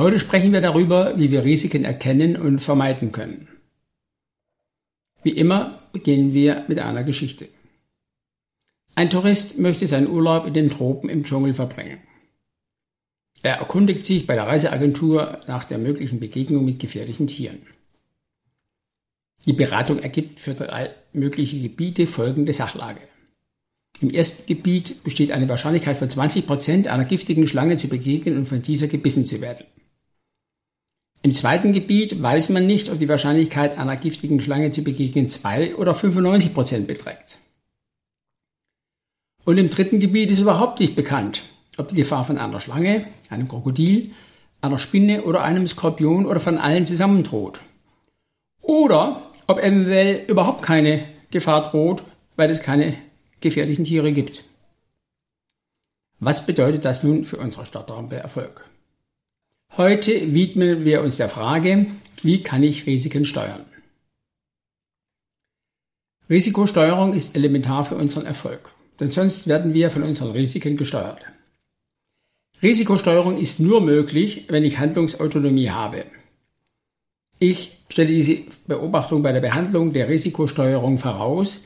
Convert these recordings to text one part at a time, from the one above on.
Heute sprechen wir darüber, wie wir Risiken erkennen und vermeiden können. Wie immer beginnen wir mit einer Geschichte. Ein Tourist möchte seinen Urlaub in den Tropen im Dschungel verbringen. Er erkundigt sich bei der Reiseagentur nach der möglichen Begegnung mit gefährlichen Tieren. Die Beratung ergibt für drei mögliche Gebiete folgende Sachlage. Im ersten Gebiet besteht eine Wahrscheinlichkeit von 20 Prozent einer giftigen Schlange zu begegnen und von dieser gebissen zu werden. Im zweiten Gebiet weiß man nicht, ob die Wahrscheinlichkeit einer giftigen Schlange zu begegnen 2 oder 95 Prozent beträgt. Und im dritten Gebiet ist überhaupt nicht bekannt, ob die Gefahr von einer Schlange, einem Krokodil, einer Spinne oder einem Skorpion oder von allen zusammen droht. Oder ob eventuell überhaupt keine Gefahr droht, weil es keine gefährlichen Tiere gibt. Was bedeutet das nun für unsere Startrampe Erfolg? Heute widmen wir uns der Frage, wie kann ich Risiken steuern? Risikosteuerung ist elementar für unseren Erfolg, denn sonst werden wir von unseren Risiken gesteuert. Risikosteuerung ist nur möglich, wenn ich Handlungsautonomie habe. Ich stelle diese Beobachtung bei der Behandlung der Risikosteuerung voraus,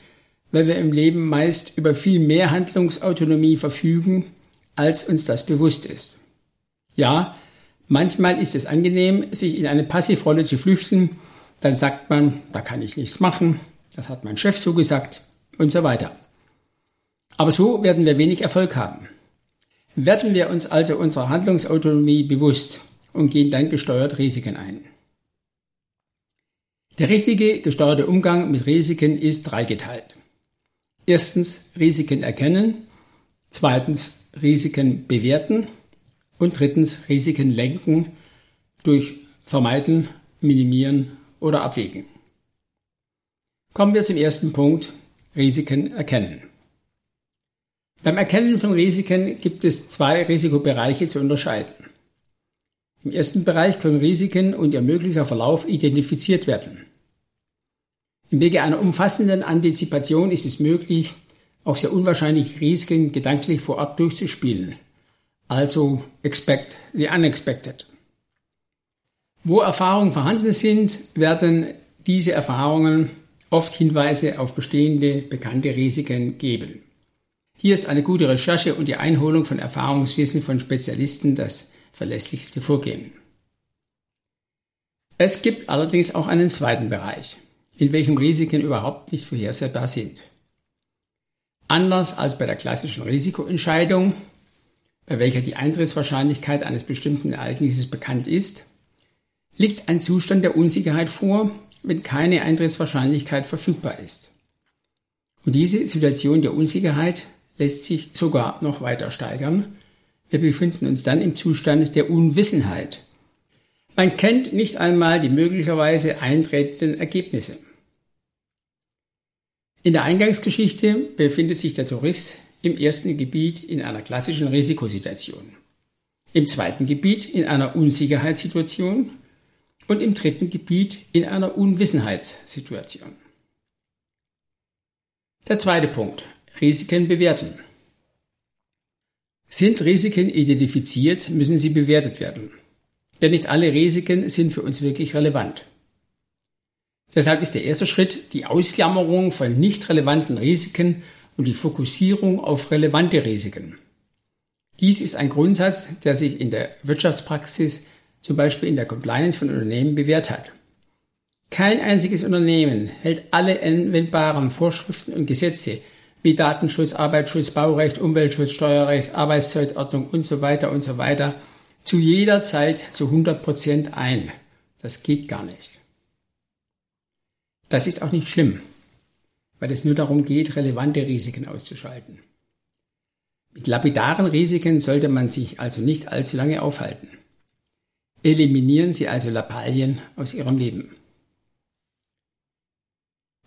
weil wir im Leben meist über viel mehr Handlungsautonomie verfügen, als uns das bewusst ist. Ja, manchmal ist es angenehm, sich in eine Passivrolle zu flüchten, dann sagt man, da kann ich nichts machen, das hat mein Chef so gesagt und so weiter. Aber so werden wir wenig Erfolg haben. Werden wir uns also unserer Handlungsautonomie bewusst und gehen dann gesteuert Risiken ein. Der richtige gesteuerte Umgang mit Risiken ist dreigeteilt. Erstens Risiken erkennen, zweitens Risiken bewerten und drittens Risiken lenken durch Vermeiden, Minimieren oder Abwägen. Kommen wir zum ersten Punkt, Risiken erkennen. Beim Erkennen von Risiken gibt es zwei Risikobereiche zu unterscheiden. Im ersten Bereich können Risiken und ihr möglicher Verlauf identifiziert werden. Im Wege einer umfassenden Antizipation ist es möglich, auch sehr unwahrscheinliche Risiken gedanklich vorab durchzuspielen. Also expect the unexpected. Wo Erfahrungen vorhanden sind, werden diese Erfahrungen oft Hinweise auf bestehende bekannte Risiken geben. Hier ist eine gute Recherche und die Einholung von Erfahrungswissen von Spezialisten das verlässlichste Vorgehen. Es gibt allerdings auch einen zweiten Bereich in welchem Risiken überhaupt nicht vorhersehbar sind. Anders als bei der klassischen Risikoentscheidung, bei welcher die Eintrittswahrscheinlichkeit eines bestimmten Ereignisses bekannt ist, liegt ein Zustand der Unsicherheit vor, wenn keine Eintrittswahrscheinlichkeit verfügbar ist. Und diese Situation der Unsicherheit lässt sich sogar noch weiter steigern. Wir befinden uns dann im Zustand der Unwissenheit. Man kennt nicht einmal die möglicherweise eintretenden Ergebnisse. In der Eingangsgeschichte befindet sich der Tourist im ersten Gebiet in einer klassischen Risikosituation, im zweiten Gebiet in einer Unsicherheitssituation und im dritten Gebiet in einer Unwissenheitssituation. Der zweite Punkt. Risiken bewerten. Sind Risiken identifiziert, müssen sie bewertet werden. Denn nicht alle Risiken sind für uns wirklich relevant. Deshalb ist der erste Schritt die Ausklammerung von nicht relevanten Risiken und die Fokussierung auf relevante Risiken. Dies ist ein Grundsatz, der sich in der Wirtschaftspraxis, zum Beispiel in der Compliance von Unternehmen, bewährt hat. Kein einziges Unternehmen hält alle anwendbaren Vorschriften und Gesetze wie Datenschutz, Arbeitsschutz, Baurecht, Umweltschutz, Steuerrecht, Arbeitszeitordnung und so weiter und so weiter zu jeder Zeit zu 100 Prozent ein. Das geht gar nicht. Das ist auch nicht schlimm, weil es nur darum geht, relevante Risiken auszuschalten. Mit lapidaren Risiken sollte man sich also nicht allzu lange aufhalten. Eliminieren Sie also Lappalien aus Ihrem Leben.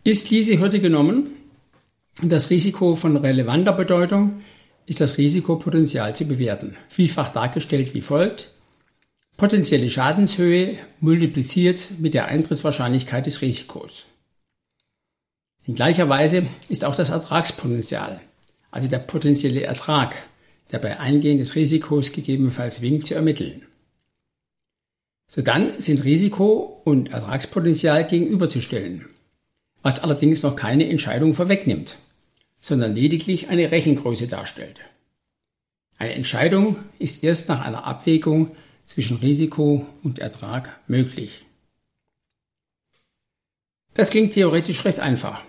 Ist diese Hürde genommen, das Risiko von relevanter Bedeutung ist das Risikopotenzial zu bewerten, vielfach dargestellt wie folgt. Potenzielle Schadenshöhe multipliziert mit der Eintrittswahrscheinlichkeit des Risikos. In gleicher Weise ist auch das Ertragspotenzial, also der potenzielle Ertrag, der bei Eingehen des Risikos gegebenenfalls winkt, zu ermitteln. Sodann sind Risiko und Ertragspotenzial gegenüberzustellen, was allerdings noch keine Entscheidung vorwegnimmt, sondern lediglich eine Rechengröße darstellt. Eine Entscheidung ist erst nach einer Abwägung zwischen Risiko und Ertrag möglich. Das klingt theoretisch recht einfach.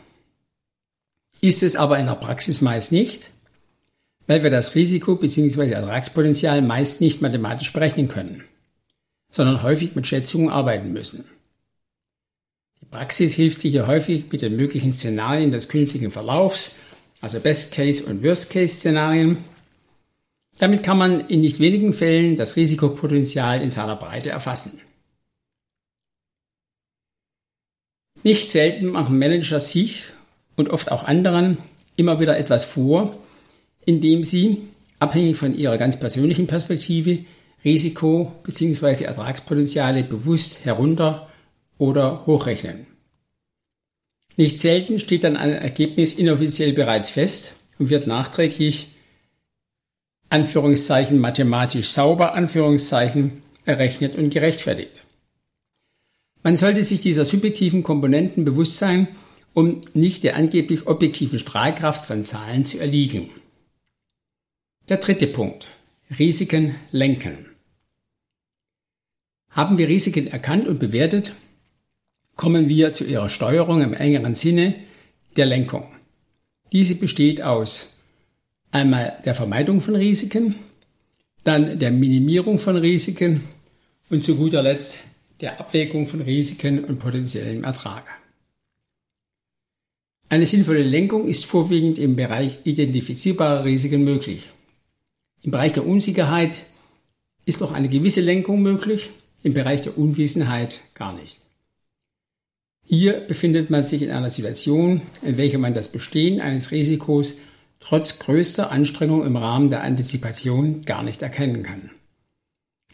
Ist es aber in der Praxis meist nicht, weil wir das Risiko bzw. Ertragspotenzial meist nicht mathematisch berechnen können, sondern häufig mit Schätzungen arbeiten müssen. Die Praxis hilft sich hier häufig mit den möglichen Szenarien des künftigen Verlaufs, also Best-Case- und Worst-Case-Szenarien. Damit kann man in nicht wenigen Fällen das Risikopotenzial in seiner Breite erfassen. Nicht selten machen Manager sich und oft auch anderen immer wieder etwas vor, indem sie, abhängig von ihrer ganz persönlichen Perspektive, Risiko bzw. Ertragspotenziale bewusst herunter oder hochrechnen. Nicht selten steht dann ein Ergebnis inoffiziell bereits fest und wird nachträglich Anführungszeichen mathematisch sauber Anführungszeichen errechnet und gerechtfertigt. Man sollte sich dieser subjektiven Komponenten bewusst sein, um nicht der angeblich objektiven Strahlkraft von Zahlen zu erliegen. Der dritte Punkt. Risiken lenken. Haben wir Risiken erkannt und bewertet, kommen wir zu ihrer Steuerung im engeren Sinne der Lenkung. Diese besteht aus einmal der Vermeidung von Risiken, dann der Minimierung von Risiken und zu guter Letzt der Abwägung von Risiken und potenziellem Ertrag. Eine sinnvolle Lenkung ist vorwiegend im Bereich identifizierbarer Risiken möglich. Im Bereich der Unsicherheit ist noch eine gewisse Lenkung möglich, im Bereich der Unwissenheit gar nicht. Hier befindet man sich in einer Situation, in welcher man das Bestehen eines Risikos trotz größter Anstrengung im Rahmen der Antizipation gar nicht erkennen kann.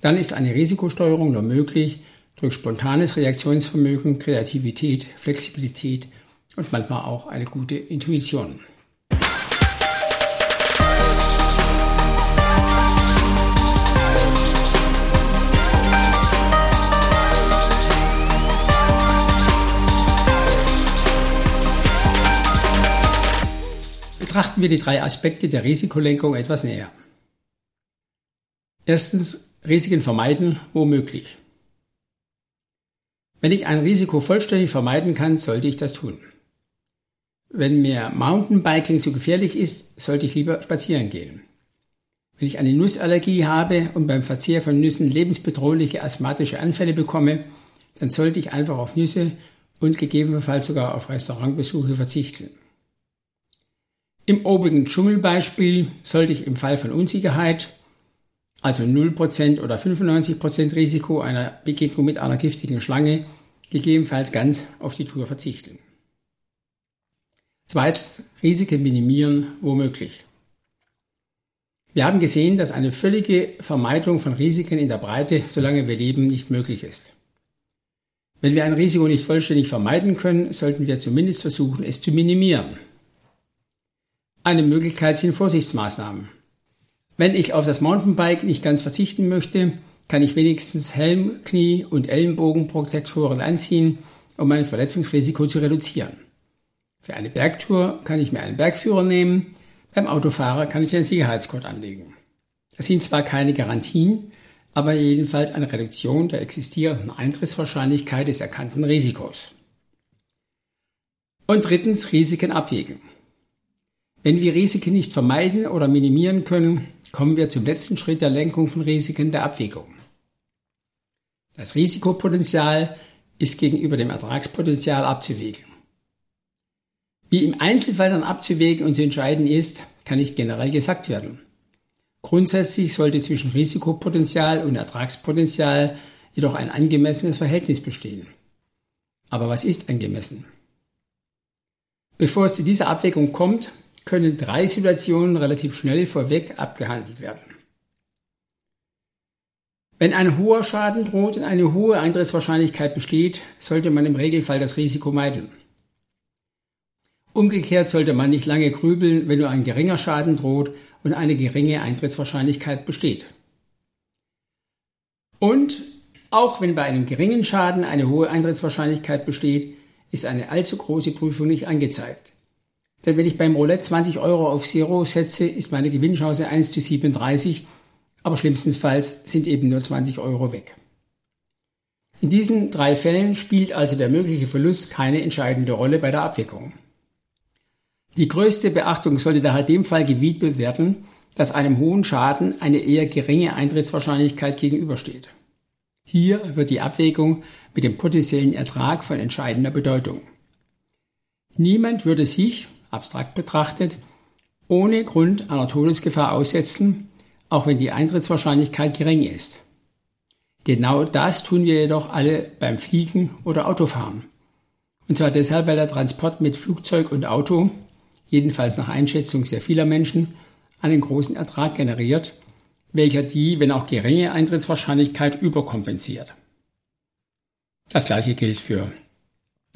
Dann ist eine Risikosteuerung nur möglich durch spontanes Reaktionsvermögen, Kreativität, Flexibilität und manchmal auch eine gute Intuition. Betrachten wir die drei Aspekte der Risikolenkung etwas näher. Erstens Risiken vermeiden, wo möglich. Wenn ich ein Risiko vollständig vermeiden kann, sollte ich das tun. Wenn mir Mountainbiking zu gefährlich ist, sollte ich lieber spazieren gehen. Wenn ich eine Nussallergie habe und beim Verzehr von Nüssen lebensbedrohliche asthmatische Anfälle bekomme, dann sollte ich einfach auf Nüsse und gegebenenfalls sogar auf Restaurantbesuche verzichten. Im obigen Dschungelbeispiel sollte ich im Fall von Unsicherheit, also 0% oder 95% Risiko einer Begegnung mit einer giftigen Schlange, gegebenenfalls ganz auf die Tour verzichten. Zweitens, Risiken minimieren, womöglich. Wir haben gesehen, dass eine völlige Vermeidung von Risiken in der Breite, solange wir leben, nicht möglich ist. Wenn wir ein Risiko nicht vollständig vermeiden können, sollten wir zumindest versuchen, es zu minimieren. Eine Möglichkeit sind Vorsichtsmaßnahmen. Wenn ich auf das Mountainbike nicht ganz verzichten möchte, kann ich wenigstens Helm, Knie und Ellenbogenprotektoren anziehen, um mein Verletzungsrisiko zu reduzieren. Für eine Bergtour kann ich mir einen Bergführer nehmen, beim Autofahrer kann ich einen Sicherheitscode anlegen. Das sind zwar keine Garantien, aber jedenfalls eine Reduktion der existierenden Eintrittswahrscheinlichkeit des erkannten Risikos. Und drittens Risiken abwägen. Wenn wir Risiken nicht vermeiden oder minimieren können, kommen wir zum letzten Schritt der Lenkung von Risiken der Abwägung. Das Risikopotenzial ist gegenüber dem Ertragspotenzial abzuwägen. Wie im Einzelfall dann abzuwägen und zu entscheiden ist, kann nicht generell gesagt werden. Grundsätzlich sollte zwischen Risikopotenzial und Ertragspotenzial jedoch ein angemessenes Verhältnis bestehen. Aber was ist angemessen? Bevor es zu dieser Abwägung kommt, können drei Situationen relativ schnell vorweg abgehandelt werden. Wenn ein hoher Schaden droht und eine hohe Eintrittswahrscheinlichkeit besteht, sollte man im Regelfall das Risiko meiden. Umgekehrt sollte man nicht lange grübeln, wenn nur ein geringer Schaden droht und eine geringe Eintrittswahrscheinlichkeit besteht. Und auch wenn bei einem geringen Schaden eine hohe Eintrittswahrscheinlichkeit besteht, ist eine allzu große Prüfung nicht angezeigt. Denn wenn ich beim Roulette 20 Euro auf Zero setze, ist meine Gewinnchance 1 zu 37, aber schlimmstenfalls sind eben nur 20 Euro weg. In diesen drei Fällen spielt also der mögliche Verlust keine entscheidende Rolle bei der Abwicklung. Die größte Beachtung sollte daher dem Fall gewidmet werden, dass einem hohen Schaden eine eher geringe Eintrittswahrscheinlichkeit gegenübersteht. Hier wird die Abwägung mit dem potenziellen Ertrag von entscheidender Bedeutung. Niemand würde sich, abstrakt betrachtet, ohne Grund einer Todesgefahr aussetzen, auch wenn die Eintrittswahrscheinlichkeit gering ist. Genau das tun wir jedoch alle beim Fliegen oder Autofahren. Und zwar deshalb, weil der Transport mit Flugzeug und Auto, jedenfalls nach Einschätzung sehr vieler Menschen, einen großen Ertrag generiert, welcher die, wenn auch geringe Eintrittswahrscheinlichkeit überkompensiert. Das gleiche gilt für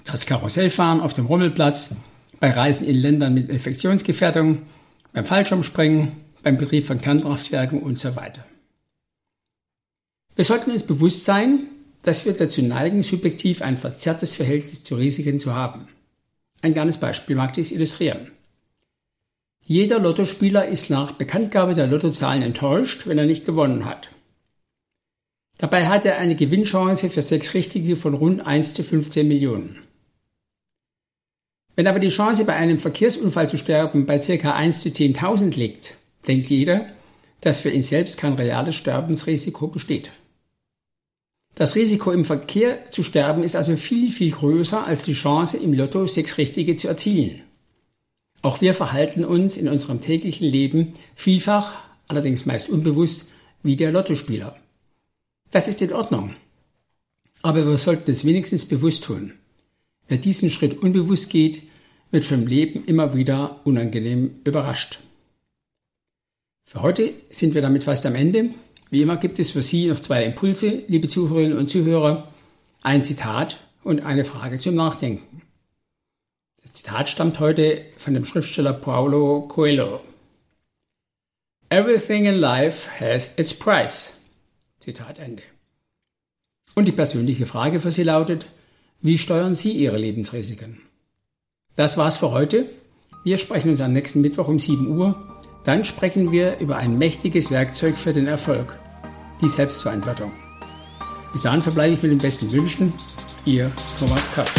das Karussellfahren auf dem Rummelplatz, bei Reisen in Ländern mit Infektionsgefährdung, beim Fallschirmspringen, beim Betrieb von Kernkraftwerken und so weiter. Wir sollten uns bewusst sein, dass wir dazu neigen, subjektiv ein verzerrtes Verhältnis zu Risiken zu haben. Ein kleines Beispiel mag dies illustrieren. Jeder Lottospieler ist nach Bekanntgabe der Lottozahlen enttäuscht, wenn er nicht gewonnen hat. Dabei hat er eine Gewinnchance für sechs Richtige von rund 1 zu 15 Millionen. Wenn aber die Chance bei einem Verkehrsunfall zu sterben bei ca. 1 zu 10.000 liegt, denkt jeder, dass für ihn selbst kein reales Sterbensrisiko besteht. Das Risiko im Verkehr zu sterben ist also viel, viel größer als die Chance im Lotto sechs Richtige zu erzielen. Auch wir verhalten uns in unserem täglichen Leben vielfach, allerdings meist unbewusst, wie der Lottospieler. Das ist in Ordnung. Aber wir sollten es wenigstens bewusst tun. Wer diesen Schritt unbewusst geht, wird vom Leben immer wieder unangenehm überrascht. Für heute sind wir damit fast am Ende. Wie immer gibt es für Sie noch zwei Impulse, liebe Zuhörerinnen und Zuhörer, ein Zitat und eine Frage zum Nachdenken. Das Zitat stammt heute von dem Schriftsteller Paulo Coelho. Everything in life has its price. Zitat Ende. Und die persönliche Frage für Sie lautet, wie steuern Sie Ihre Lebensrisiken? Das war's für heute. Wir sprechen uns am nächsten Mittwoch um 7 Uhr. Dann sprechen wir über ein mächtiges Werkzeug für den Erfolg, die Selbstverantwortung. Bis dahin verbleibe ich mit den besten Wünschen. Ihr Thomas Kapp.